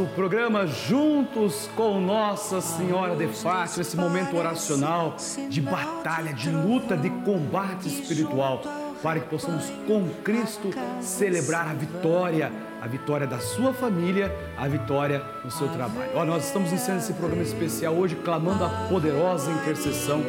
nosso programa juntos com Nossa Senhora de Fátima, esse momento oracional de batalha, de luta, de combate espiritual, para que possamos com Cristo celebrar a vitória, a vitória da sua família, a vitória no seu trabalho. Nós estamos iniciando esse programa especial hoje clamando a poderosa intercessão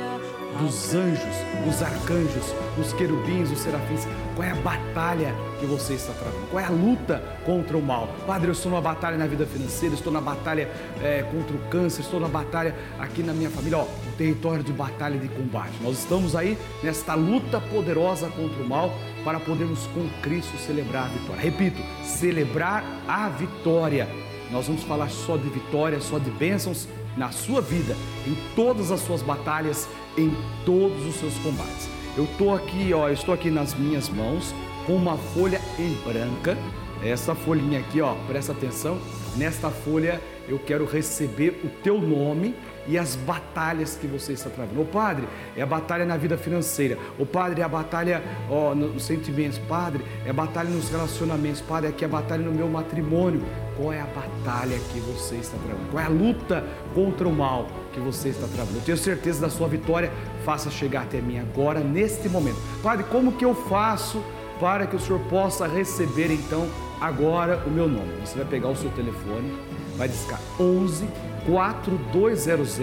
dos anjos, dos arcanjos, dos querubins, dos serafins. Qual é a batalha que você está travando? Qual é a luta contra o mal? Padre, eu estou numa batalha na vida financeira, estou na batalha é, contra o câncer, estou na batalha aqui na minha família. Ó, o território de batalha e de combate. Nós estamos aí nesta luta poderosa contra o mal para podermos com Cristo celebrar a vitória. Repito, celebrar a vitória. Nós vamos falar só de vitória, só de bênçãos na sua vida, em todas as suas batalhas, em todos os seus combates. Eu estou aqui, ó, estou aqui nas minhas mãos com uma folha em branca. Essa folhinha aqui, ó, presta atenção. Nesta folha eu quero receber o teu nome e as batalhas que você está travando. O padre, é a batalha na vida financeira. O padre, é a batalha ó, nos sentimentos. Padre, é a batalha nos relacionamentos. Padre, aqui é a batalha no meu matrimônio. Qual é a batalha que você está travando? Qual é a luta contra o mal que você está travando? Eu tenho certeza da sua vitória. Faça chegar até mim agora, neste momento. Padre, como que eu faço para que o senhor possa receber então agora o meu nome? Você vai pegar o seu telefone, vai discar 11 4200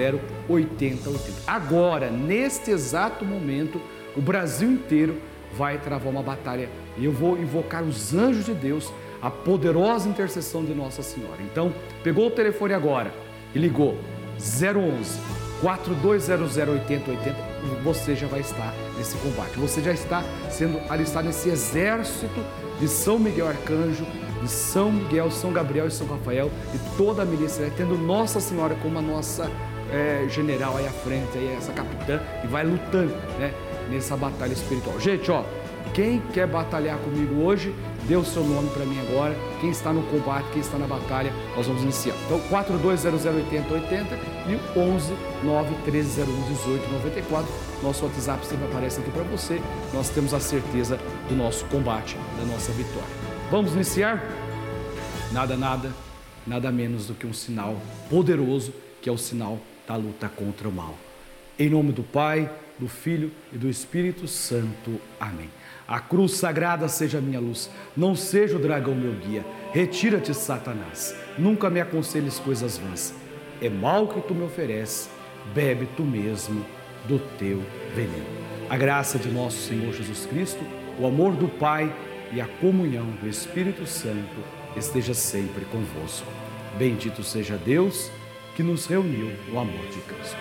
8080. Agora, neste exato momento, o Brasil inteiro vai travar uma batalha e eu vou invocar os anjos de Deus, a poderosa intercessão de Nossa Senhora. Então, pegou o telefone agora e ligou 011 4200 8080, você já vai estar nesse combate. Você já está sendo alistado nesse exército de São Miguel Arcanjo, de São Miguel, São Gabriel e São Rafael e toda a milícia, tendo Nossa Senhora como a nossa é, general aí à frente, aí, essa capitã, e vai lutando né, nessa batalha espiritual. Gente, ó, quem quer batalhar comigo hoje, dê o seu nome para mim agora. Quem está no combate, quem está na batalha, nós vamos iniciar. Então, 42008080 e o 11 913011894. Nosso WhatsApp sempre aparece aqui para você. Nós temos a certeza do nosso combate, da nossa vitória. Vamos iniciar? Nada, nada, nada menos do que um sinal poderoso, que é o sinal da luta contra o mal. Em nome do Pai, do Filho e do Espírito Santo. Amém. A cruz sagrada seja minha luz, não seja o dragão meu guia. Retira-te, Satanás. Nunca me aconselhes coisas vãs. É mal que tu me ofereces, bebe tu mesmo do teu veneno. A graça de nosso Senhor Jesus Cristo, o amor do Pai e a comunhão do Espírito Santo esteja sempre convosco. Bendito seja Deus que nos reuniu no amor de Cristo.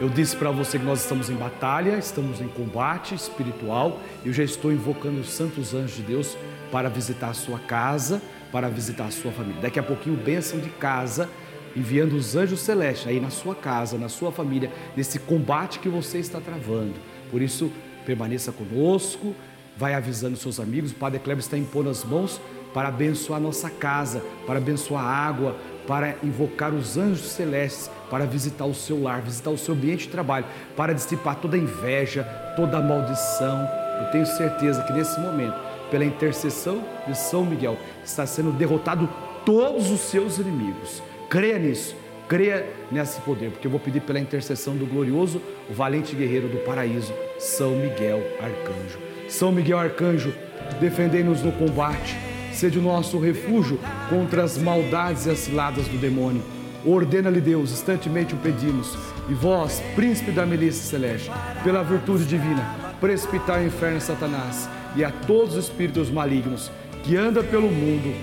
Eu disse para você que nós estamos em batalha, estamos em combate espiritual. Eu já estou invocando os santos anjos de Deus para visitar a sua casa, para visitar a sua família. Daqui a pouquinho, bênção de casa, enviando os anjos celestes aí na sua casa, na sua família, nesse combate que você está travando. Por isso, permaneça conosco, vai avisando seus amigos. O Padre Kleber está impondo as mãos para abençoar nossa casa, para abençoar a água, para invocar os anjos celestes, para visitar o seu lar, visitar o seu ambiente de trabalho, para dissipar toda inveja, toda maldição. Eu tenho certeza que nesse momento, pela intercessão de São Miguel, está sendo derrotado todos os seus inimigos. Creia nisso, creia nesse poder, porque eu vou pedir pela intercessão do glorioso, valente guerreiro do paraíso, São Miguel Arcanjo. São Miguel Arcanjo, defendei-nos no combate, sede o nosso refúgio contra as maldades e as ciladas do demônio. Ordena-lhe Deus, instantemente o pedimos, e vós, príncipe da milícia celeste, pela virtude divina, precipitai o inferno Satanás e a todos os espíritos malignos que andam pelo mundo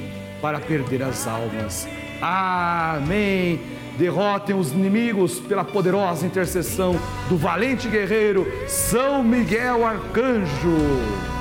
para perder as almas. Amém. Derrotem os inimigos pela poderosa intercessão do valente guerreiro São Miguel Arcanjo.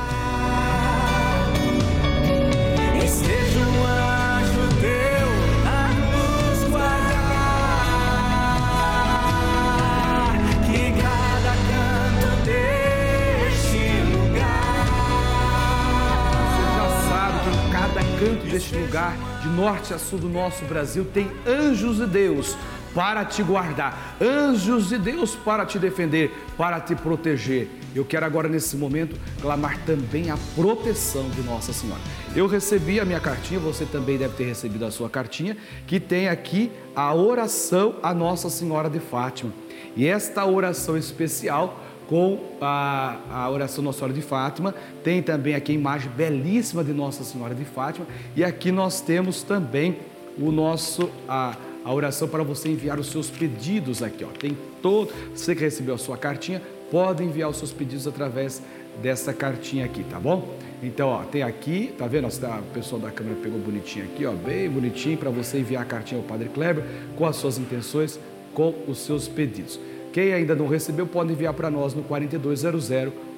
De norte a sul do nosso Brasil, tem anjos de Deus para te guardar, anjos de Deus para te defender, para te proteger. Eu quero agora, nesse momento, clamar também a proteção de Nossa Senhora. Eu recebi a minha cartinha, você também deve ter recebido a sua cartinha, que tem aqui a oração a Nossa Senhora de Fátima. E esta oração especial com a, a oração Nossa Senhora de Fátima. Tem também aqui a imagem belíssima de Nossa Senhora de Fátima. E aqui nós temos também o nosso a, a oração para você enviar os seus pedidos aqui. Ó. Tem todo. Você que recebeu a sua cartinha, pode enviar os seus pedidos através dessa cartinha aqui, tá bom? Então, ó, tem aqui, tá vendo? O pessoal da câmera pegou bonitinho aqui, ó, bem bonitinho para você enviar a cartinha ao Padre Kleber com as suas intenções, com os seus pedidos. Quem ainda não recebeu pode enviar para nós no 4200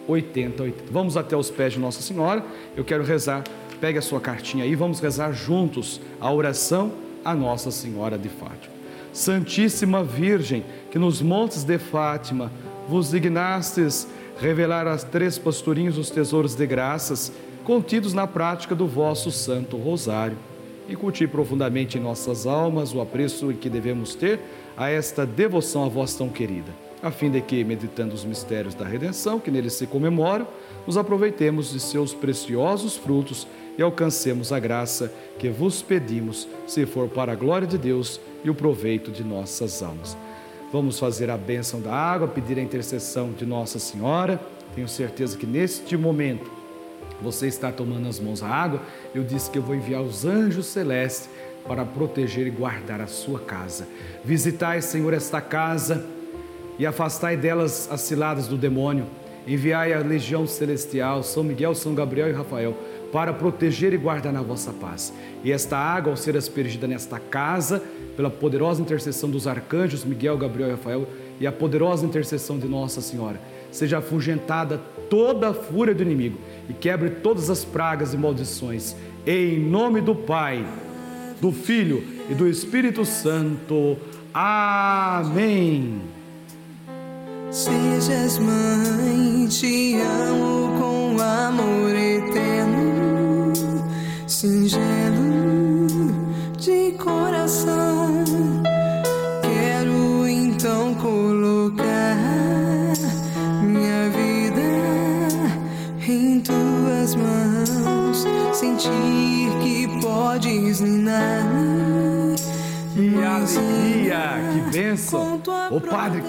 8080. Vamos até os pés de Nossa Senhora. Eu quero rezar. Pegue a sua cartinha aí, vamos rezar juntos a oração a Nossa Senhora de Fátima. Santíssima Virgem, que nos montes de Fátima vos dignastes revelar a três pastorinhos os tesouros de graças contidos na prática do vosso Santo Rosário. Incutir profundamente em nossas almas o apreço que devemos ter a esta devoção a vós tão querida, a fim de que, meditando os mistérios da redenção que neles se comemoram, nos aproveitemos de seus preciosos frutos e alcancemos a graça que vos pedimos, se for para a glória de Deus e o proveito de nossas almas. Vamos fazer a bênção da água, pedir a intercessão de Nossa Senhora. Tenho certeza que neste momento você está tomando as mãos a água. Eu disse que eu vou enviar os anjos celestes para proteger e guardar a sua casa. Visitai, Senhor, esta casa e afastai delas as ciladas do demônio. Enviai a legião celestial, São Miguel, São Gabriel e Rafael para proteger e guardar na vossa paz. E esta água, ao ser aspergida nesta casa, pela poderosa intercessão dos arcanjos Miguel, Gabriel e Rafael e a poderosa intercessão de Nossa Senhora, seja afugentada toda a fúria do inimigo e quebre todas as pragas e maldições. Em nome do Pai, do Filho e do Espírito Santo. Amém. Sejas mãe, te amo com amor eterno, singelo de coração. Sentir que podes ninar. Que alegria, que bênção. Ô Padre,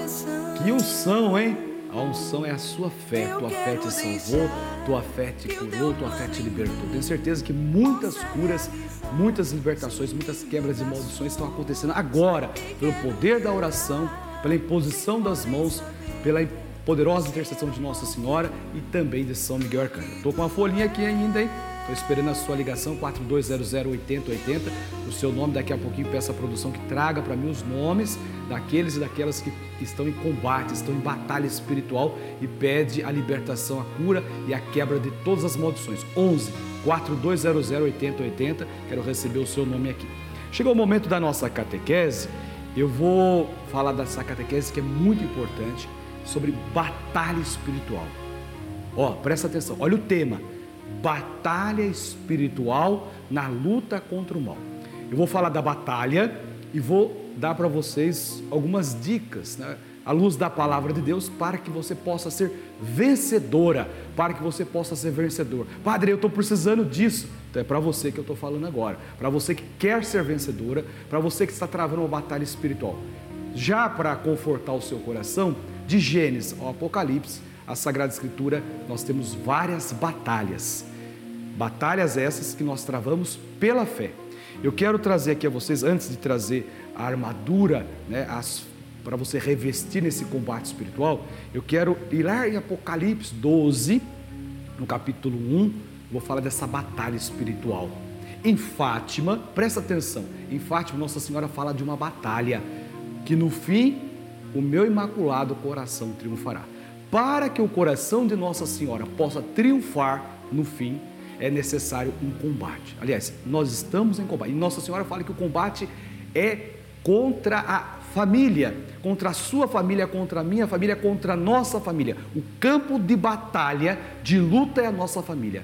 que unção, hein? A unção é a sua fé. Tua fé te salvou, tua fé te curou, tua fé te libertou. Tenho certeza que muitas curas, muitas libertações, muitas quebras de maldições estão acontecendo agora, pelo poder da oração, pela imposição das mãos, pela poderosa intercessão de Nossa Senhora e também de São Miguel Arcanjo. Estou com uma folhinha aqui ainda, hein? Estou esperando a sua ligação 4200-8080. O seu nome, daqui a pouquinho peço a produção que traga para mim os nomes daqueles e daquelas que estão em combate, estão em batalha espiritual e pede a libertação, a cura e a quebra de todas as maldições. 11 4200 8080. Quero receber o seu nome aqui. Chegou o momento da nossa catequese. Eu vou falar dessa catequese que é muito importante sobre batalha espiritual. Ó, presta atenção. Olha o tema batalha espiritual na luta contra o mal. Eu vou falar da batalha e vou dar para vocês algumas dicas, né, à luz da palavra de Deus, para que você possa ser vencedora, para que você possa ser vencedor. Padre, eu estou precisando disso. Então é para você que eu estou falando agora, para você que quer ser vencedora, para você que está travando uma batalha espiritual. Já para confortar o seu coração, de Gênesis ao Apocalipse, a Sagrada Escritura, nós temos várias batalhas. Batalhas essas que nós travamos pela fé. Eu quero trazer aqui a vocês, antes de trazer a armadura, né, para você revestir nesse combate espiritual, eu quero ir lá em Apocalipse 12, no capítulo 1, vou falar dessa batalha espiritual. Em Fátima, presta atenção, em Fátima Nossa Senhora fala de uma batalha que no fim o meu imaculado coração triunfará. Para que o coração de Nossa Senhora possa triunfar no fim, é necessário um combate. Aliás, nós estamos em combate. E Nossa Senhora fala que o combate é contra a família, contra a sua família, contra a minha família, contra a nossa família. O campo de batalha, de luta é a nossa família.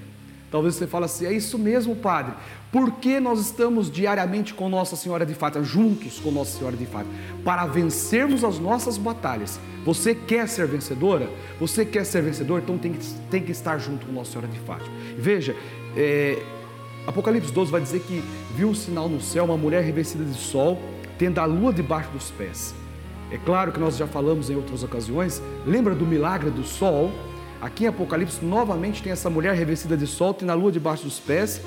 Talvez você fale assim: é isso mesmo, Padre. Por que nós estamos diariamente com Nossa Senhora de Fátima, juntos com Nossa Senhora de Fátima? Para vencermos as nossas batalhas. Você quer ser vencedora? Você quer ser vencedor? Então tem que, tem que estar junto com Nossa Senhora de Fátima. Veja, é, Apocalipse 12 vai dizer que viu um sinal no céu, uma mulher revestida de sol, tendo a lua debaixo dos pés. É claro que nós já falamos em outras ocasiões, lembra do milagre do sol? Aqui em Apocalipse, novamente tem essa mulher revestida de sol, tendo a lua debaixo dos pés,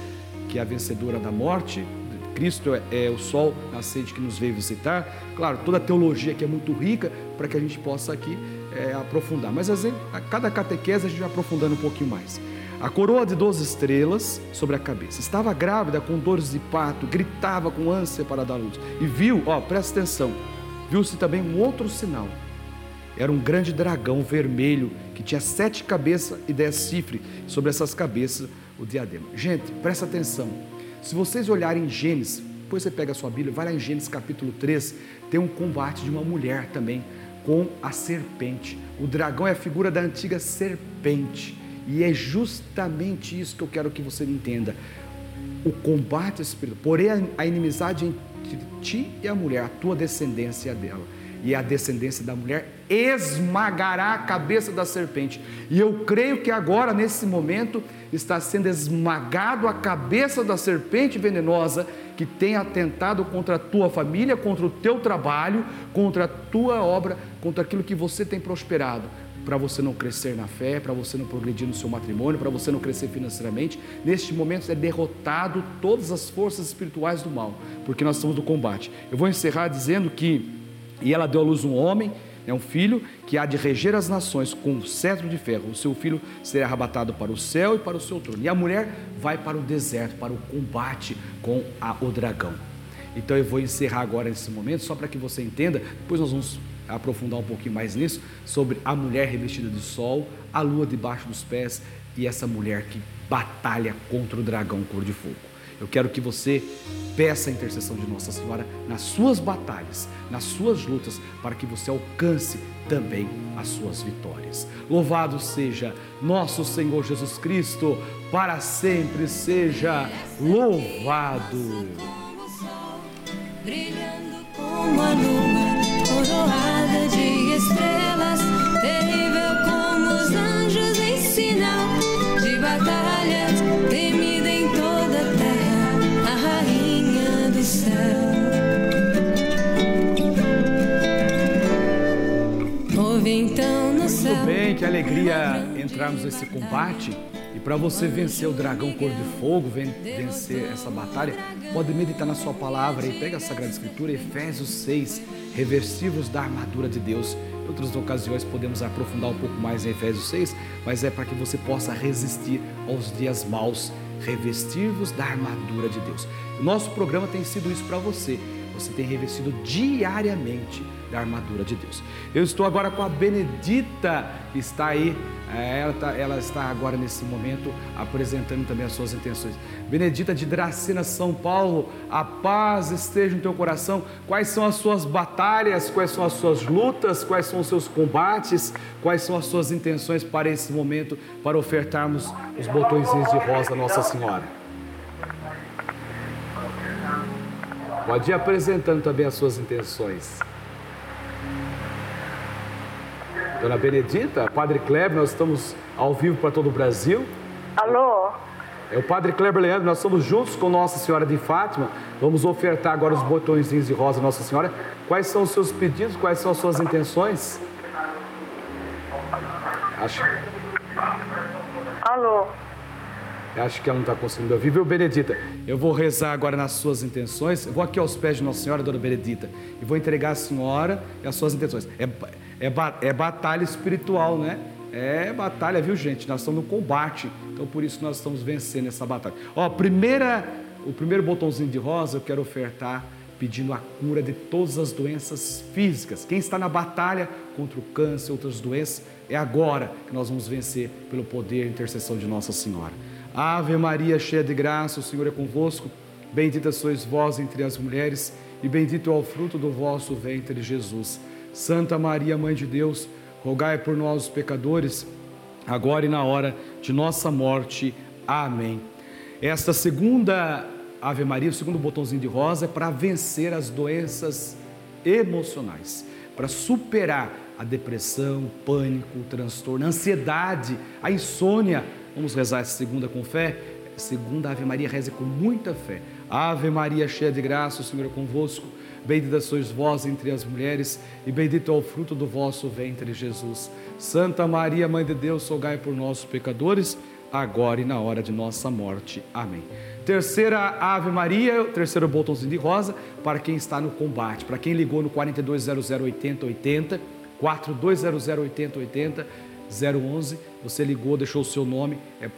que é a vencedora da morte. Cristo é, é o sol nascente que nos veio visitar. Claro, toda a teologia aqui é muito rica para que a gente possa aqui é, aprofundar. Mas às vezes, a cada catequese a gente vai aprofundando um pouquinho mais. A coroa de 12 estrelas sobre a cabeça. Estava grávida com dores de parto, gritava com ânsia para dar luz. E viu, ó, presta atenção, viu-se também um outro sinal. Era um grande dragão vermelho que tinha sete cabeças e dez chifres. Sobre essas cabeças, o diadema. Gente, presta atenção. Se vocês olharem em Gênesis, depois você pega a sua Bíblia, vai lá em Gênesis capítulo 3, tem um combate de uma mulher também com a serpente. O dragão é a figura da antiga serpente. E é justamente isso que eu quero que você entenda. O combate espiritual, porém a inimizade entre ti e a mulher, a tua descendência dela. E a descendência da mulher esmagará a cabeça da serpente. E eu creio que agora, nesse momento, está sendo esmagado a cabeça da serpente venenosa que tem atentado contra a tua família, contra o teu trabalho, contra a tua obra, contra aquilo que você tem prosperado para você não crescer na fé, para você não progredir no seu matrimônio, para você não crescer financeiramente. Neste momento é derrotado todas as forças espirituais do mal, porque nós estamos no combate. Eu vou encerrar dizendo que e ela deu à luz um homem, é um filho que há de reger as nações com um cetro de ferro. O seu filho será arrebatado para o céu e para o seu trono. E a mulher vai para o deserto, para o combate com a, o dragão. Então eu vou encerrar agora nesse momento, só para que você entenda. Depois nós vamos aprofundar um pouquinho mais nisso, sobre a mulher revestida de sol, a lua debaixo dos pés e essa mulher que batalha contra o dragão cor de fogo. Eu quero que você peça a intercessão de Nossa Senhora nas suas batalhas, nas suas lutas, para que você alcance também as suas vitórias. Louvado seja nosso Senhor Jesus Cristo, para sempre seja louvado. Brilhando como a coroada Bem, que alegria entrarmos nesse combate. E para você vencer o dragão cor de fogo, vencer essa batalha, pode meditar na sua palavra e pega a Sagrada Escritura, Efésios 6, reversivos da armadura de Deus. Em outras ocasiões podemos aprofundar um pouco mais em Efésios 6, mas é para que você possa resistir aos dias maus, revestir-vos da armadura de Deus. Nosso programa tem sido isso para você. Você tem revestido diariamente da armadura de Deus. Eu estou agora com a Benedita, que está aí é, ela, tá, ela, está agora nesse momento apresentando também as suas intenções. Benedita de Dracena, São Paulo, a paz esteja no teu coração. Quais são as suas batalhas? Quais são as suas lutas? Quais são os seus combates? Quais são as suas intenções para esse momento, para ofertarmos os botõezinhos de rosa Nossa Senhora? Pode ir apresentando também as suas intenções. Dona Benedita, Padre Kleber, nós estamos ao vivo para todo o Brasil. Alô? É o Padre Kleber Leandro, nós estamos juntos com Nossa Senhora de Fátima. Vamos ofertar agora os botõezinhos de rosa Nossa Senhora. Quais são os seus pedidos? Quais são as suas intenções? Acho. Alô? Acho que ela não está conseguindo ouvir, viu, Benedita? Eu vou rezar agora nas suas intenções. Eu vou aqui aos pés de Nossa Senhora, Dona Benedita, e vou entregar a senhora e as suas intenções. É, é, é batalha espiritual, né? É batalha, viu, gente? Nós estamos no combate, então por isso nós estamos vencendo essa batalha. Ó, primeira, o primeiro botãozinho de rosa eu quero ofertar pedindo a cura de todas as doenças físicas. Quem está na batalha contra o câncer, outras doenças, é agora que nós vamos vencer pelo poder e intercessão de Nossa Senhora. Ave Maria, cheia de graça, o Senhor é convosco. Bendita sois vós entre as mulheres, e bendito é o fruto do vosso ventre, Jesus. Santa Maria, Mãe de Deus, rogai por nós, os pecadores, agora e na hora de nossa morte. Amém. Esta segunda Ave Maria, o segundo botãozinho de rosa, é para vencer as doenças emocionais, para superar a depressão, o pânico, o transtorno, a ansiedade, a insônia. Vamos rezar essa segunda com fé? Segunda Ave Maria, reze com muita fé. Ave Maria, cheia de graça, o Senhor é convosco. Bendita sois vós entre as mulheres, e bendito é o fruto do vosso ventre, Jesus. Santa Maria, Mãe de Deus, rogai por nós, pecadores, agora e na hora de nossa morte. Amém. Terceira Ave Maria, terceiro botãozinho de rosa, para quem está no combate, para quem ligou no 4200 8080, 4200 8080, 011, você ligou, deixou o seu nome, é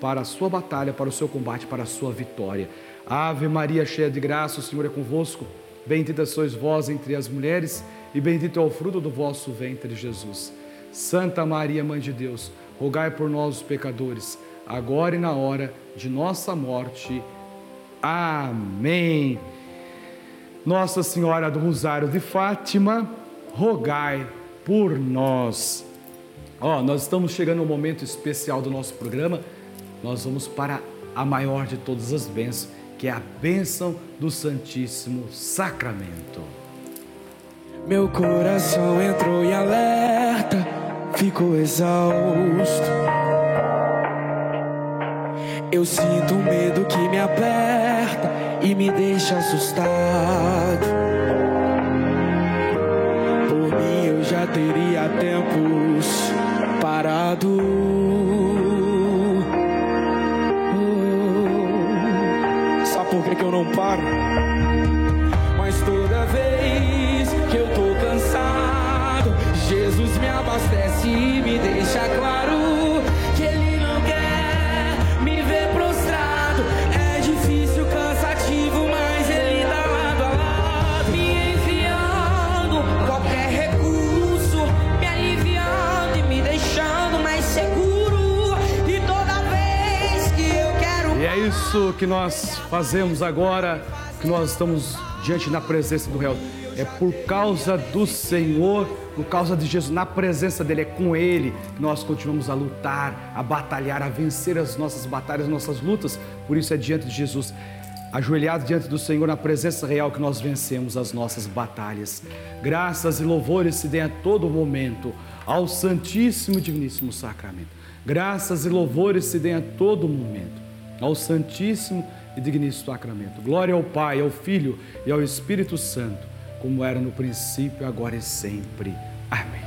para a sua batalha, para o seu combate, para a sua vitória. Ave Maria, cheia de graça, o Senhor é convosco. Bendita sois vós entre as mulheres, e bendito é o fruto do vosso ventre, Jesus. Santa Maria, Mãe de Deus, rogai por nós, os pecadores, agora e na hora de nossa morte. Amém. Nossa Senhora do Rosário de Fátima, rogai por nós. Ó, oh, nós estamos chegando ao momento especial do nosso programa. Nós vamos para a maior de todas as bênçãos que é a bênção do Santíssimo Sacramento. Meu coração entrou em alerta, ficou exausto. Eu sinto um medo que me aperta e me deixa assustado. Por mim eu já teria tempos parado. por que, que eu não paro? Mas toda vez que eu tô cansado, Jesus me abastece e me deixa claro que nós fazemos agora, que nós estamos diante da presença do réu. É por causa do Senhor, por causa de Jesus, na presença dele, é com ele que nós continuamos a lutar, a batalhar, a vencer as nossas batalhas, as nossas lutas. Por isso é diante de Jesus, ajoelhado diante do Senhor, na presença real, que nós vencemos as nossas batalhas. Graças e louvores se dêem a todo momento ao Santíssimo e Diviníssimo Sacramento. Graças e louvores se dêem a todo momento ao Santíssimo e digníssimo sacramento. Glória ao Pai, ao Filho e ao Espírito Santo, como era no princípio, agora e sempre. Amém.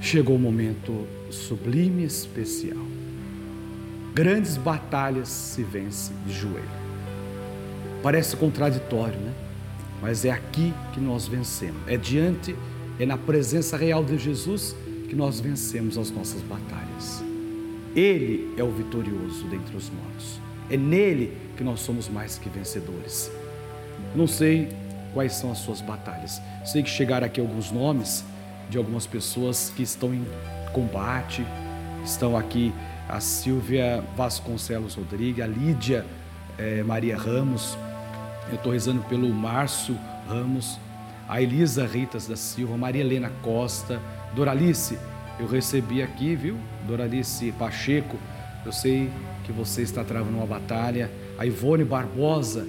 Chegou o momento sublime e especial. Grandes batalhas se vencem de joelho. Parece contraditório, né? Mas é aqui que nós vencemos. É diante, é na presença real de Jesus que nós vencemos as nossas batalhas. Ele é o vitorioso dentre os mortos. É nele que nós somos mais que vencedores. Não sei quais são as suas batalhas. Sei que chegaram aqui alguns nomes de algumas pessoas que estão em combate. Estão aqui a Silvia Vasconcelos Rodrigues, a Lídia eh, Maria Ramos. Eu estou rezando pelo Márcio Ramos, a Elisa Ritas da Silva, Maria Helena Costa, Doralice eu recebi aqui, viu? Doralice Pacheco, eu sei que você está travando uma batalha. A Ivone Barbosa,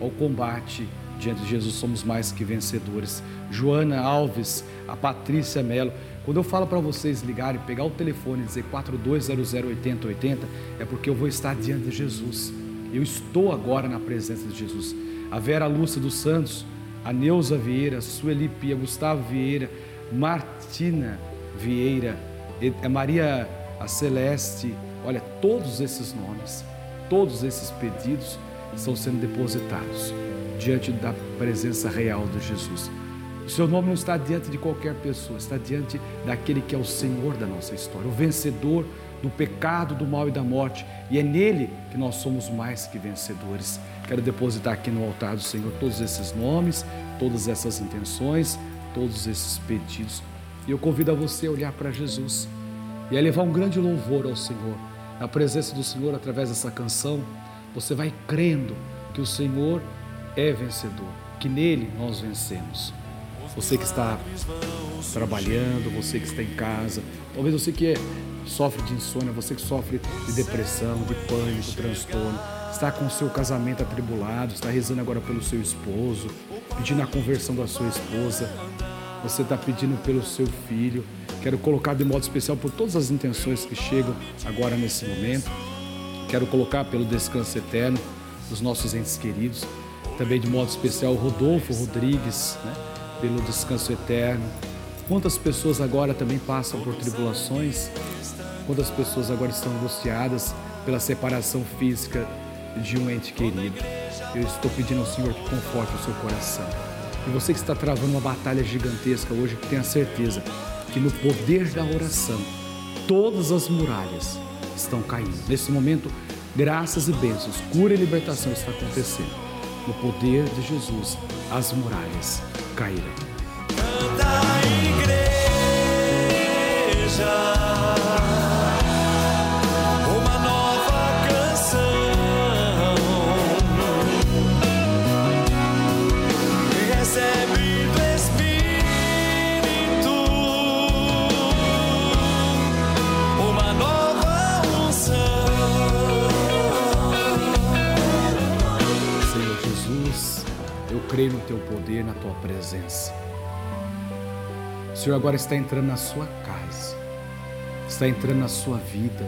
ao combate diante de Jesus somos mais que vencedores. Joana Alves, a Patrícia Melo. Quando eu falo para vocês ligarem, pegar o telefone e dizer 42008080, é porque eu vou estar diante de Jesus. Eu estou agora na presença de Jesus. A Vera Lúcia dos Santos, a Neuza Vieira, Sueli Pia, Gustavo Vieira, Martina Vieira, a Maria Celeste, olha, todos esses nomes, todos esses pedidos estão sendo depositados diante da presença real de Jesus. O seu nome não está diante de qualquer pessoa, está diante daquele que é o Senhor da nossa história, o vencedor do pecado, do mal e da morte, e é nele que nós somos mais que vencedores. Quero depositar aqui no altar do Senhor todos esses nomes, todas essas intenções, todos esses pedidos e eu convido a você a olhar para Jesus e a levar um grande louvor ao Senhor. Na presença do Senhor, através dessa canção, você vai crendo que o Senhor é vencedor, que nele nós vencemos. Você que está trabalhando, você que está em casa, talvez você que sofre de insônia, você que sofre de depressão, de pânico, transtorno, está com o seu casamento atribulado, está rezando agora pelo seu esposo, pedindo a conversão da sua esposa, você está pedindo pelo seu filho. Quero colocar de modo especial por todas as intenções que chegam agora nesse momento. Quero colocar pelo descanso eterno dos nossos entes queridos. Também de modo especial Rodolfo Rodrigues, né? pelo descanso eterno. Quantas pessoas agora também passam por tribulações? Quantas pessoas agora estão angustiadas pela separação física de um ente querido? Eu estou pedindo ao Senhor que conforte o seu coração. E você que está travando uma batalha gigantesca hoje, tenha certeza que no poder da oração, todas as muralhas estão caindo. Nesse momento, graças e bênçãos, cura e libertação está acontecendo. No poder de Jesus, as muralhas caíram. Canta igreja. Presença. O Senhor agora está entrando na sua casa, está entrando na sua vida,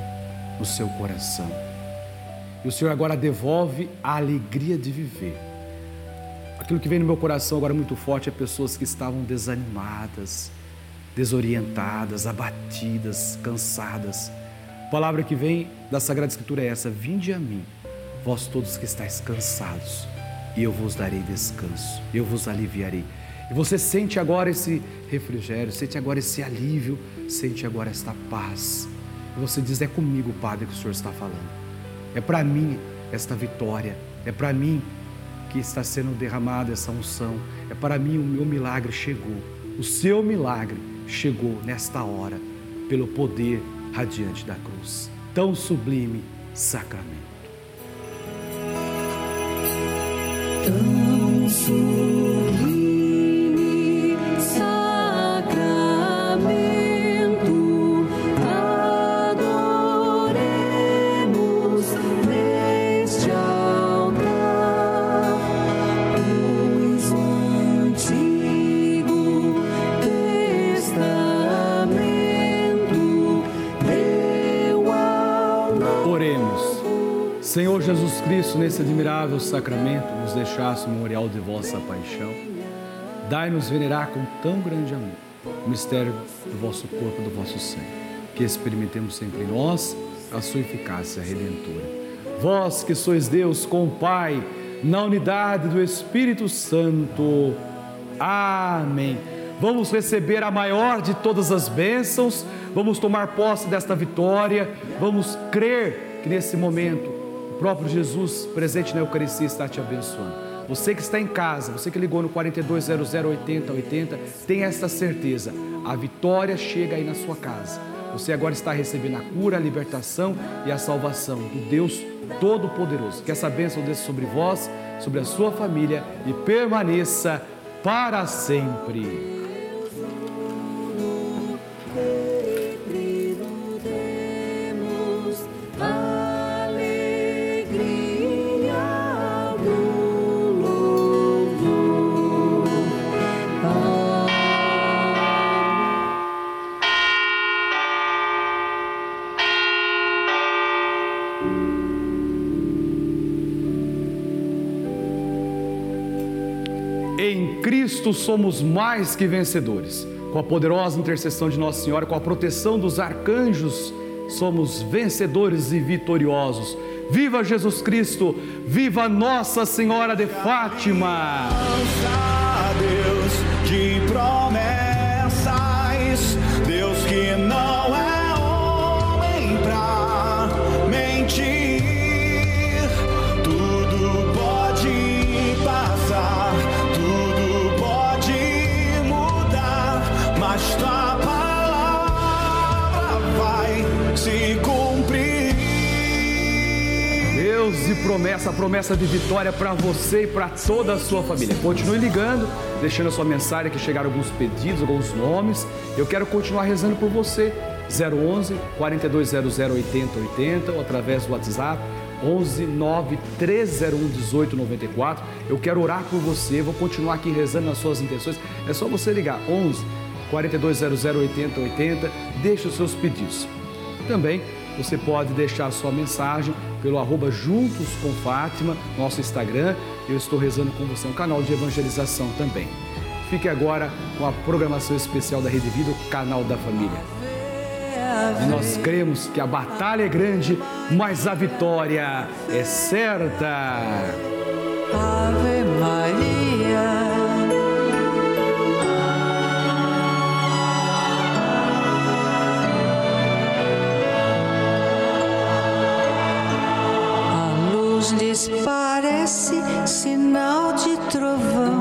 no seu coração. E o Senhor agora devolve a alegria de viver. Aquilo que vem no meu coração agora muito forte é pessoas que estavam desanimadas, desorientadas, abatidas, cansadas. A palavra que vem da Sagrada Escritura é essa: Vinde a mim, vós todos que estáis cansados e eu vos darei descanso, eu vos aliviarei. E você sente agora esse refrigério, sente agora esse alívio, sente agora esta paz. E você diz: É comigo, Padre, que o Senhor está falando. É para mim esta vitória, é para mim que está sendo derramada essa unção, é para mim o meu milagre chegou. O seu milagre chegou nesta hora, pelo poder radiante da cruz. Tão sublime sacramento. Tão Senhor Jesus Cristo, nesse admirável sacramento, nos deixasse o memorial de vossa paixão. Dai-nos venerar com tão grande amor o mistério do vosso corpo do vosso sangue, que experimentemos sempre em nós a sua eficácia redentora. Vós que sois Deus com o Pai, na unidade do Espírito Santo. Amém. Vamos receber a maior de todas as bênçãos, vamos tomar posse desta vitória, vamos crer que nesse momento próprio Jesus presente na Eucaristia está te abençoando. Você que está em casa, você que ligou no 4200 80 80, tenha esta certeza, a vitória chega aí na sua casa. Você agora está recebendo a cura, a libertação e a salvação do Deus Todo-Poderoso. Que essa bênção desça sobre vós, sobre a sua família e permaneça para sempre. Cristo somos mais que vencedores. Com a poderosa intercessão de Nossa Senhora, com a proteção dos arcanjos, somos vencedores e vitoriosos. Viva Jesus Cristo! Viva Nossa Senhora de Fátima! Deus de promessa, promessa de vitória para você e para toda a sua família. Continue ligando, deixando a sua mensagem, que chegaram alguns pedidos, alguns nomes. Eu quero continuar rezando por você. 011 4200 8080 ou através do WhatsApp 11 9 301 1894. Eu quero orar por você, vou continuar aqui rezando nas suas intenções. É só você ligar 11 4200 8080, deixe os seus pedidos. Também você pode deixar a sua mensagem pelo arroba Juntos com Fátima, nosso Instagram. Eu estou rezando com você, um canal de evangelização também. Fique agora com a programação especial da Rede Vida, o canal da família. E nós cremos que a batalha é grande, mas a vitória é certa. Ave parece sinal de trovão,